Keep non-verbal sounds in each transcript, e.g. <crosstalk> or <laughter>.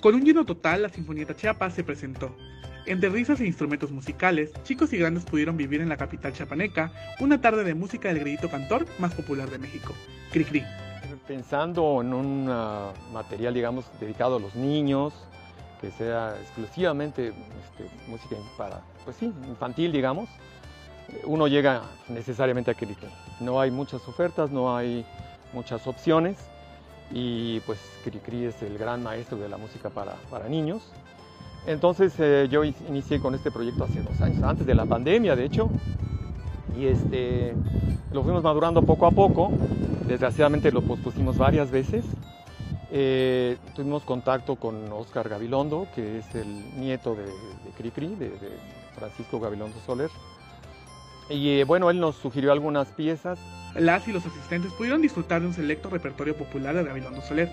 Con un lleno total, la Sinfonieta Chiapas se presentó. Entre risas e instrumentos musicales, chicos y grandes pudieron vivir en la capital chiapaneca una tarde de música del grito cantor más popular de México, Cricri. Pensando en un uh, material, digamos, dedicado a los niños, que sea exclusivamente este, música para, pues sí, infantil, digamos, uno llega necesariamente a Cricri. No hay muchas ofertas, no hay muchas opciones y pues Cricri es el gran maestro de la música para, para niños. Entonces eh, yo inicié con este proyecto hace dos años, antes de la pandemia de hecho, y este, lo fuimos madurando poco a poco, desgraciadamente lo pospusimos varias veces. Eh, tuvimos contacto con Oscar Gabilondo, que es el nieto de, de Cricri, de, de Francisco Gabilondo Soler. Y eh, bueno, él nos sugirió algunas piezas. Las y los asistentes pudieron disfrutar de un selecto repertorio popular de Gabilondo Soler,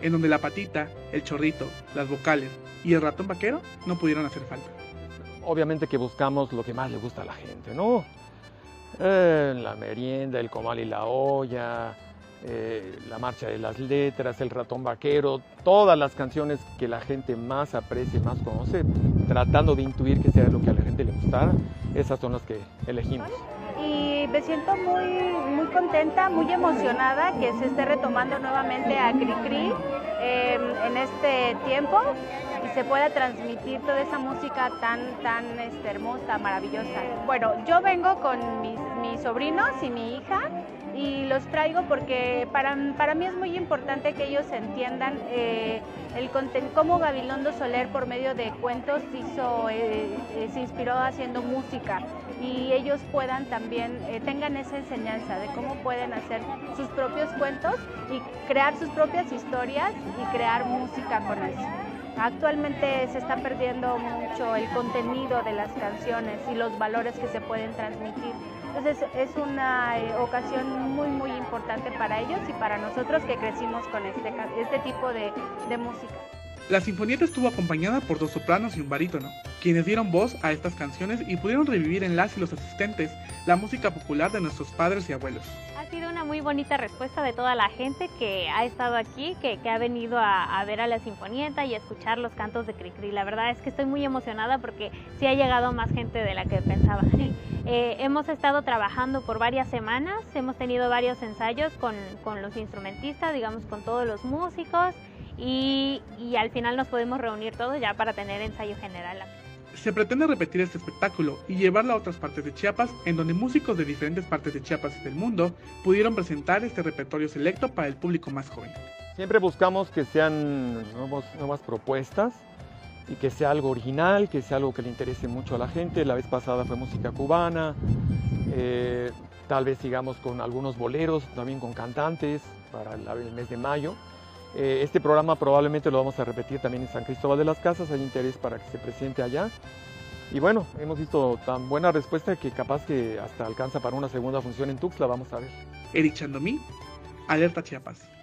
en donde la patita, el chorrito, las vocales y el ratón vaquero no pudieron hacer falta. Obviamente que buscamos lo que más le gusta a la gente, ¿no? Eh, la merienda, el comal y la olla, eh, la marcha de las letras, el ratón vaquero, todas las canciones que la gente más aprecia y más conoce, tratando de intuir que sea lo que a la gente le gustara, esas son las que elegimos. Y me siento muy, muy contenta, muy emocionada que se esté retomando nuevamente a Cricri eh, en este tiempo y se pueda transmitir toda esa música tan, tan este, hermosa, maravillosa. Bueno, yo vengo con mis, mis sobrinos y mi hija y los traigo porque para, para mí es muy importante que ellos entiendan eh, el cómo Gabilondo Soler por medio de cuentos hizo, eh, se inspiró haciendo música y ellos puedan también, eh, tengan esa enseñanza de cómo pueden hacer sus propios cuentos y crear sus propias historias y crear música con eso. Actualmente se está perdiendo mucho el contenido de las canciones y los valores que se pueden transmitir. Entonces es una eh, ocasión muy muy importante para ellos y para nosotros que crecimos con este, este tipo de, de música. La sinfonieta estuvo acompañada por dos sopranos y un barítono, quienes dieron voz a estas canciones y pudieron revivir en las y los asistentes la música popular de nuestros padres y abuelos. Ha sido una muy bonita respuesta de toda la gente que ha estado aquí, que, que ha venido a, ver a la sinfonieta y a escuchar los cantos de Cricri. La verdad es que estoy muy emocionada porque sí ha llegado más gente de la que pensaba. <laughs> Eh, hemos estado trabajando por varias semanas, hemos tenido varios ensayos con, con los instrumentistas, digamos con todos los músicos y, y, al final nos podemos reunir todos ya para tener ensayo general. Se pretende repetir este espectáculo y llevarlo a otras partes de Chiapas, en donde músicos de diferentes partes de Chiapas y del mundo pudieron presentar este repertorio selecto para el público más joven. Siempre buscamos que sean nuevas propuestas y que sea algo original, que sea algo que le interese mucho a la gente. La vez pasada fue música cubana, eh, tal vez sigamos con algunos boleros, también con cantantes para el mes de mayo. Eh, este programa probablemente lo vamos a repetir también en San Cristóbal de las Casas, hay interés para que se presente allá. Y bueno, hemos visto tan buena respuesta que capaz que hasta alcanza para una segunda función en Tuxtla, vamos a ver. Eric Chandomí, Alerta Chiapas.